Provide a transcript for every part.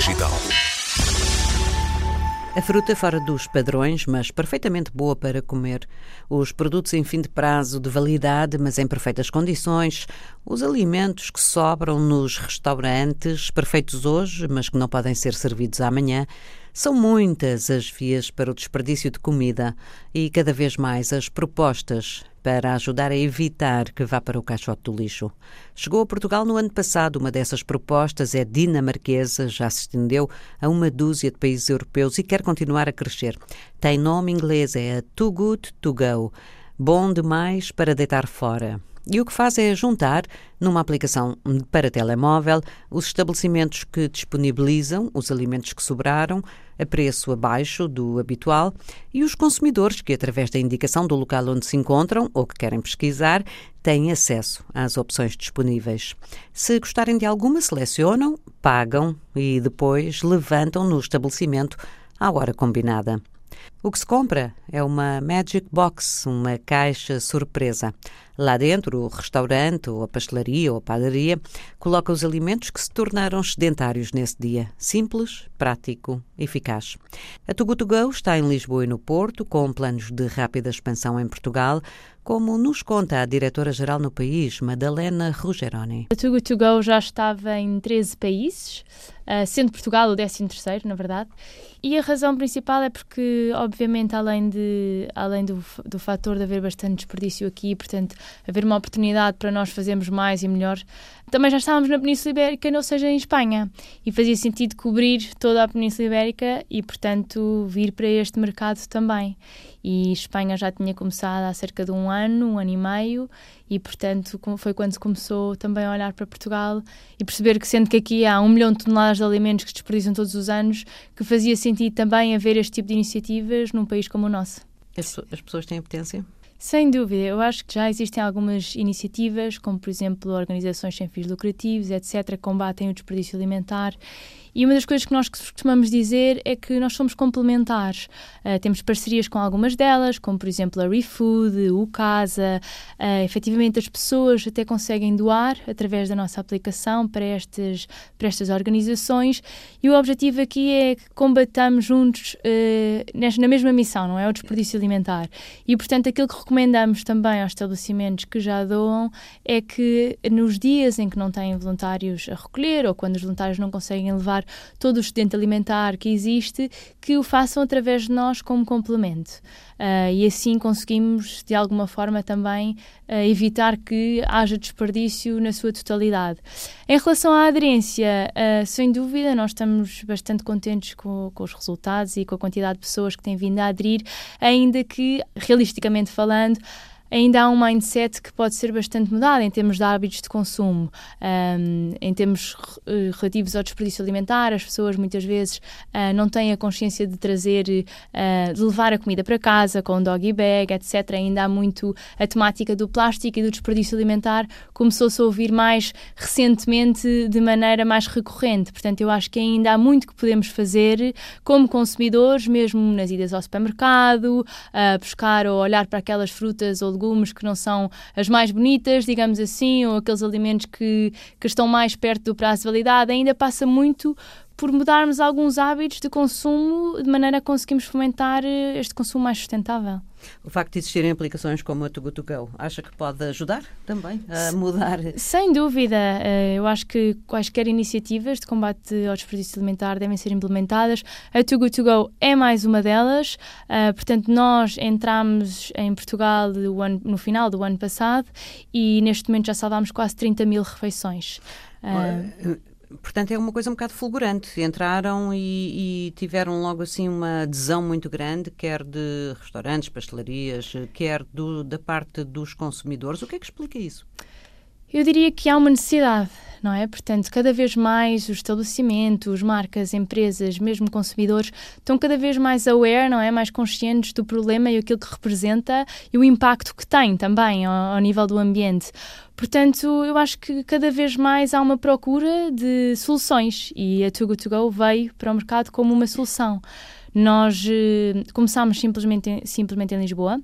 Digital. A fruta fora dos padrões, mas perfeitamente boa para comer. Os produtos em fim de prazo de validade, mas em perfeitas condições. Os alimentos que sobram nos restaurantes, perfeitos hoje, mas que não podem ser servidos amanhã. São muitas as vias para o desperdício de comida e cada vez mais as propostas para ajudar a evitar que vá para o caixote do lixo. Chegou a Portugal no ano passado. Uma dessas propostas é dinamarquesa, já se estendeu a uma dúzia de países europeus e quer continuar a crescer. Tem nome inglês, é a Too Good To Go. Bom demais para deitar fora. E o que faz é juntar, numa aplicação para telemóvel, os estabelecimentos que disponibilizam os alimentos que sobraram a preço abaixo do habitual e os consumidores que, através da indicação do local onde se encontram ou que querem pesquisar, têm acesso às opções disponíveis. Se gostarem de alguma, selecionam, pagam e depois levantam no estabelecimento à hora combinada. O que se compra é uma Magic Box, uma caixa surpresa. Lá dentro, o restaurante, ou a pastelaria, ou a padaria, coloca os alimentos que se tornaram sedentários nesse dia. Simples, prático, eficaz. A Tugu to Go está em Lisboa e no Porto, com planos de rápida expansão em Portugal, como nos conta a diretora-geral no país, Madalena Rugeroni. A To Go já estava em 13 países, uh, sendo Portugal o 13 terceiro, na verdade, e a razão principal é porque, obviamente, além, de, além do, do fator de haver bastante desperdício aqui, portanto, haver uma oportunidade para nós fazermos mais e melhor, também já estávamos na Península Ibérica, ou seja, em Espanha, e fazia sentido cobrir toda a Península Ibérica e, portanto, vir para este mercado também. E Espanha já tinha começado há cerca de um ano, um ano e meio, e, portanto, foi quando se começou também a olhar para Portugal e perceber que, sendo que aqui há um milhão de toneladas de alimentos que se desperdiciam todos os anos, que fazia sentido também haver este tipo de iniciativas num país como o nosso. As, as pessoas têm potência? Sem dúvida, eu acho que já existem algumas iniciativas, como por exemplo organizações sem fins lucrativos, etc., que combatem o desperdício alimentar e uma das coisas que nós costumamos dizer é que nós somos complementares. Uh, temos parcerias com algumas delas, como por exemplo a ReFood, o Casa. Uh, efetivamente, as pessoas até conseguem doar através da nossa aplicação para estas, para estas organizações. E o objetivo aqui é que combatamos juntos uh, na mesma missão, não é? O desperdício alimentar. E portanto, aquilo que recomendamos também aos estabelecimentos que já doam é que nos dias em que não têm voluntários a recolher ou quando os voluntários não conseguem levar todo o excedente alimentar que existe, que o façam através de nós como complemento. Uh, e assim conseguimos, de alguma forma, também uh, evitar que haja desperdício na sua totalidade. Em relação à aderência, uh, sem dúvida, nós estamos bastante contentes com, com, os resultados e com a quantidade de pessoas que têm vindo a aderir, ainda que, realisticamente falando, ainda há um mindset que pode ser bastante mudado em termos de hábitos de consumo, um, em termos uh, relativos ao desperdício alimentar. As pessoas muitas vezes uh, não têm a consciência de trazer, uh, de levar a comida para casa com doggy bag, etc. Ainda há muito a temática do plástico e do desperdício alimentar começou-se a ouvir mais recentemente de maneira mais recorrente. Portanto, eu acho que ainda há muito que podemos fazer como consumidores, mesmo nas idas ao supermercado, a buscar ou olhar para aquelas frutas ou legumes que não são as mais bonitas, digamos assim, ou aqueles alimentos que, que estão mais perto do prazo de validade, ainda passa muito por mudarmos alguns hábitos de consumo de maneira a conseguirmos fomentar eh, este consumo mais sustentável. O facto de existirem aplicações como a Too To Go, acha que pode ajudar também a mudar? Sem dúvida. Eh, eu acho que quaisquer iniciativas de combate ao desperdício alimentar devem ser implementadas. A Too To Go é mais uma delas. Eh, portanto, nós entramos em Portugal no final do ano passado e neste momento já salvámos quase 30 mil refeições. Uh, portanto, é uma coisa um bocado fulgurante. Entraram e, e, tiveram logo assim uma adesão muito grande, quer de restaurantes, pastelarias, quer do, da parte dos consumidores. O que é que explica isso? Eu diria que há uma necessidade, não é? Portanto, cada vez mais os estabelecimentos, marcas, empresas, mesmo consumidores, estão cada vez mais aware, não é? Mais conscientes do problema e aquilo que representa e o impacto que tem também ao, ao nível do ambiente. Portanto, eu acho que cada vez mais há uma procura de soluções e a Too Good To Go veio para o mercado como uma solução. Nós eh, começámos simplesmente, simplesmente em Lisboa,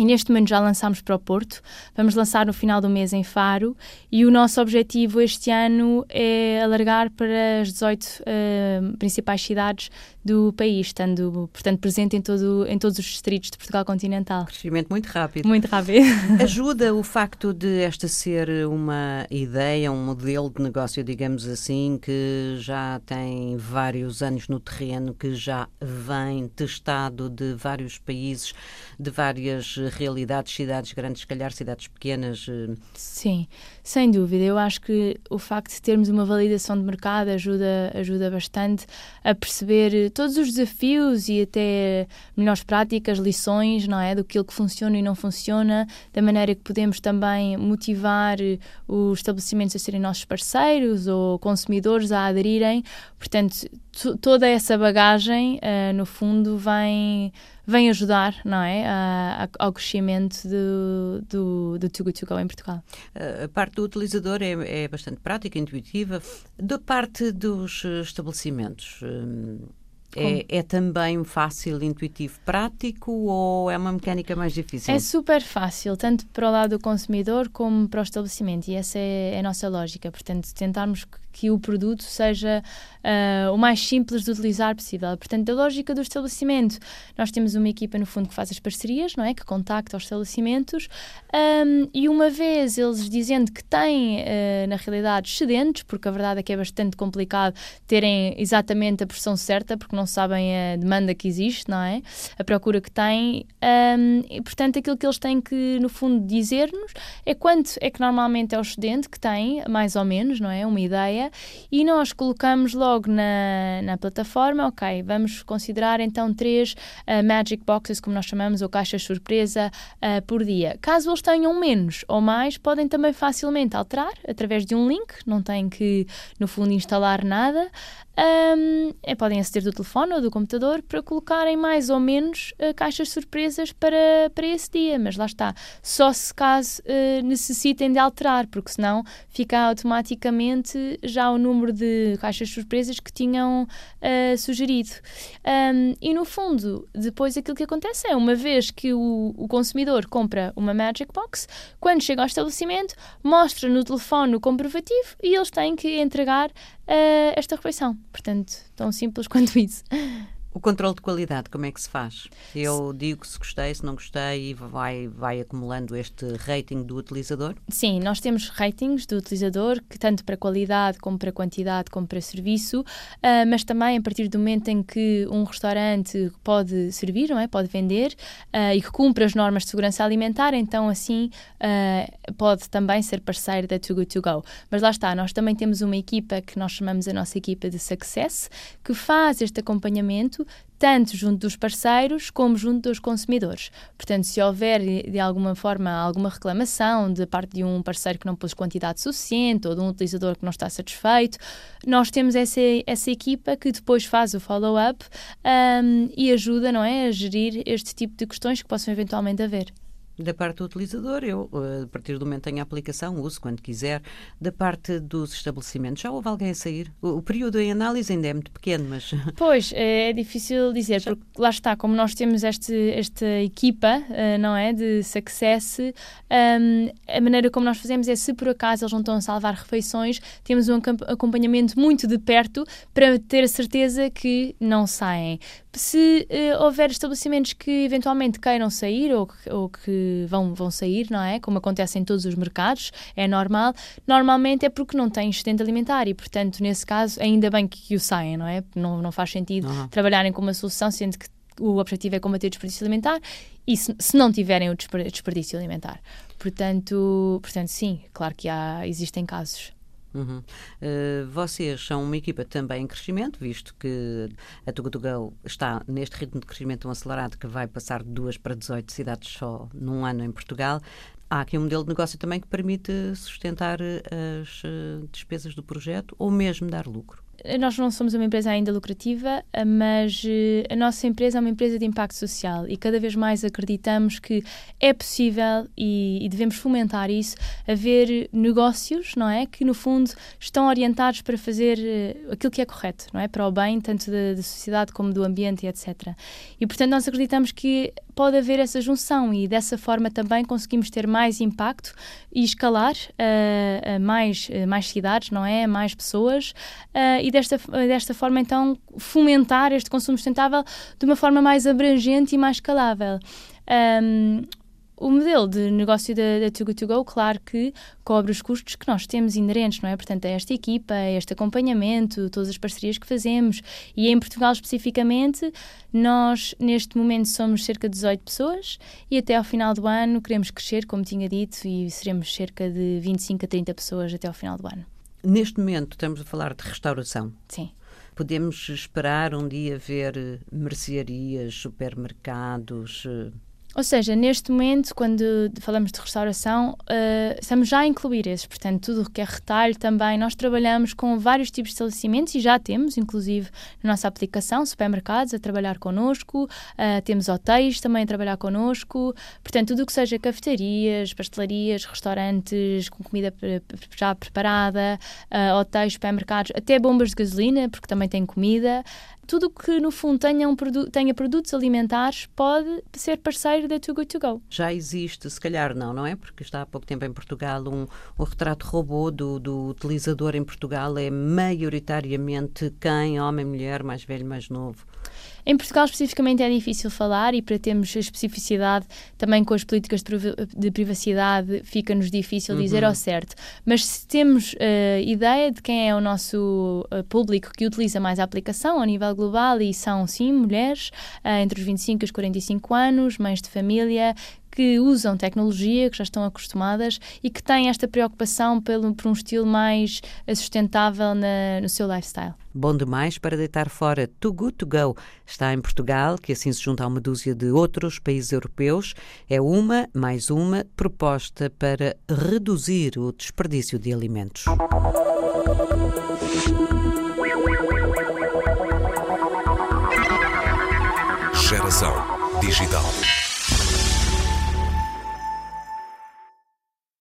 e neste momento já lançámos para o Porto. Vamos lançar no final do mês em Faro. E o nosso objetivo este ano é alargar para as 18 uh, principais cidades do país, estando, portanto, presente em, todo, em todos os distritos de Portugal continental. Crescimento muito rápido. Muito rápido. Ajuda o facto de esta ser uma ideia, um modelo de negócio, digamos assim, que já tem vários anos no terreno, que já vem testado de vários países, de várias realidades, cidades grandes, se calhar cidades pequenas. Eh. Sim, sem dúvida. Eu acho que o facto de termos uma validação de mercado ajuda, ajuda bastante a perceber todos os desafios e até melhores práticas, lições, não é? Do que funciona e não funciona, da maneira que podemos também motivar os estabelecimentos a serem nossos parceiros ou consumidores a aderirem. Portanto, toda essa bagagem, uh, no fundo, vem, vem ajudar não é, a, a, ao crescimento do, do, do Too Good To Go em Portugal. A parte do utilizador é, é bastante prática, intuitiva. Da parte dos estabelecimentos, hum, é, é, também fácil, intuitivo, prático ou é uma mecânica mais difícil? É super fácil, tanto para o lado do consumidor como para o estabelecimento, e essa é, é a nossa lógica. Portanto, tentarmos que o produto seja uh, o mais simples de utilizar possível. Portanto, a lógica do estabelecimento, nós temos uma equipa no fundo que faz as parcerias, não é? Que contacta os estabelecimentos um, e uma vez eles dizendo que têm, uh, na realidade, excedentes, porque a verdade é que é bastante complicado terem exatamente a porção certa, porque não sabem a demanda que existe, não é? A procura que têm. Um, e, portanto, aquilo que eles têm que, no fundo, dizer-nos é quanto é que normalmente é o excedente que têm, mais ou menos, não é? Uma ideia e nós colocamos logo na, na plataforma, ok, vamos considerar então três uh, Magic Boxes, como nós chamamos, ou caixas surpresa uh, por dia. Caso eles tenham menos ou mais, podem também facilmente alterar através de um link, não têm que, no fundo, instalar nada um, é, podem aceder do telefone ou do computador para colocarem mais ou menos uh, caixas surpresas para, para esse dia, mas lá está, só se caso uh, necessitem de alterar, porque senão fica automaticamente já o número de caixas surpresas que tinham uh, sugerido. Um, e no fundo, depois aquilo que acontece é, uma vez que o, o consumidor compra uma Magic Box, quando chega ao estabelecimento, mostra no telefone o comprovativo e eles têm que entregar uh, esta refeição. Portanto, tão simples quanto isso. O controle de qualidade, como é que se faz? Eu digo se gostei, se não gostei e vai, vai acumulando este rating do utilizador? Sim, nós temos ratings do utilizador, que tanto para qualidade, como para quantidade, como para serviço, uh, mas também a partir do momento em que um restaurante pode servir, não é? pode vender uh, e que cumpre as normas de segurança alimentar, então assim uh, pode também ser parceiro da Too Good To Go. Mas lá está, nós também temos uma equipa que nós chamamos a nossa equipa de Success, que faz este acompanhamento tanto junto dos parceiros como junto dos consumidores. Portanto, se houver de alguma forma alguma reclamação da parte de um parceiro que não pôs quantidade suficiente ou de um utilizador que não está satisfeito, nós temos essa, essa equipa que depois faz o follow-up um, e ajuda não é, a gerir este tipo de questões que possam eventualmente haver. Da parte do utilizador, eu, eh, a partir do momento em a aplicação, uso quando quiser. Da parte dos estabelecimentos, já houve alguém a sair? O, o período em análise ainda é muito pequeno, mas. Pois, é, é difícil dizer, porque lá está, como nós temos este, esta equipa, uh, não é? De success, um, a maneira como nós fazemos é se por acaso eles não estão a salvar refeições, temos um acompanhamento muito de perto para ter a certeza que não saem. Se uh, houver estabelecimentos que eventualmente queiram sair ou, ou que vão, vão sair, não é? Como acontece em todos os mercados, é normal. Normalmente é porque não têm sustento alimentar e, portanto, nesse caso, ainda bem que, que o saem, não é? Não, não faz sentido uhum. trabalharem com uma solução, sendo que o objetivo é combater o desperdício alimentar e se, se não tiverem o desperdício alimentar. Portanto, portanto, sim, claro que há, existem casos. Uhum. Uh, vocês são uma equipa também em crescimento, visto que a Tugatugão está neste ritmo de crescimento tão acelerado que vai passar de duas para 18 cidades só num ano em Portugal. Há aqui um modelo de negócio também que permite sustentar eh, as uh, despesas do projeto ou mesmo dar lucro. Nós não somos uma empresa ainda lucrativa, mas a nossa empresa é uma empresa de impacto social e cada vez mais acreditamos que é possível e, e devemos fomentar isso, haver negócios, não é? Que no fundo estão orientados para fazer aquilo que é correto, não é? Para o bem, tanto da, da sociedade como do ambiente etc. E portanto nós acreditamos que pode haver essa junção e dessa forma também conseguimos ter mais impacto e escalar uh, uh, mais, uh, mais cidades, não é? Mais pessoas e desta, desta forma então fomentar este consumo sustentável de uma forma mais abrangente e mais escalável. Um, o modelo de negócio da, da Too Good To Go, claro que cobre os custos que nós temos inerentes, não é? Portanto, a esta equipa, a este acompanhamento, todas as parcerias que fazemos. E em Portugal especificamente, nós neste momento somos cerca de 18 pessoas e até ao final do ano queremos crescer, como tinha dito, e seremos cerca de 25 a 30 pessoas até ao final do ano. Neste momento estamos a falar de restauração. Sim. Podemos esperar um dia ver mercearias, supermercados, ou seja, neste momento, quando falamos de restauração, uh, estamos já a incluir esses. Portanto, tudo o que é retalho também. Nós trabalhamos com vários tipos de estabelecimentos e já temos, inclusive, na nossa aplicação, supermercados a trabalhar connosco, uh, temos hotéis também a trabalhar connosco. Portanto, tudo o que seja cafetarias, pastelarias, restaurantes com comida já preparada, uh, hotéis, supermercados, até bombas de gasolina, porque também tem comida tudo que no fundo tenha, um produ tenha produtos alimentares pode ser parceiro da Too Good To Go. Já existe, se calhar não, não é? Porque está há pouco tempo em Portugal um, um retrato robô do, do utilizador em Portugal é maioritariamente quem? Homem, mulher, mais velho, mais novo? Em Portugal, especificamente, é difícil falar e para termos a especificidade também com as políticas de privacidade fica-nos difícil uhum. dizer ao certo. Mas se temos uh, ideia de quem é o nosso uh, público que utiliza mais a aplicação ao nível global e são, sim, mulheres uh, entre os 25 e os 45 anos, mães de família, que usam tecnologia, que já estão acostumadas e que têm esta preocupação pelo, por um estilo mais sustentável na, no seu lifestyle. Bom demais para deitar fora Too Good To Go. Está em Portugal, que assim se junta a uma dúzia de outros países europeus. É uma, mais uma, proposta para reduzir o desperdício de alimentos. Geração Digital.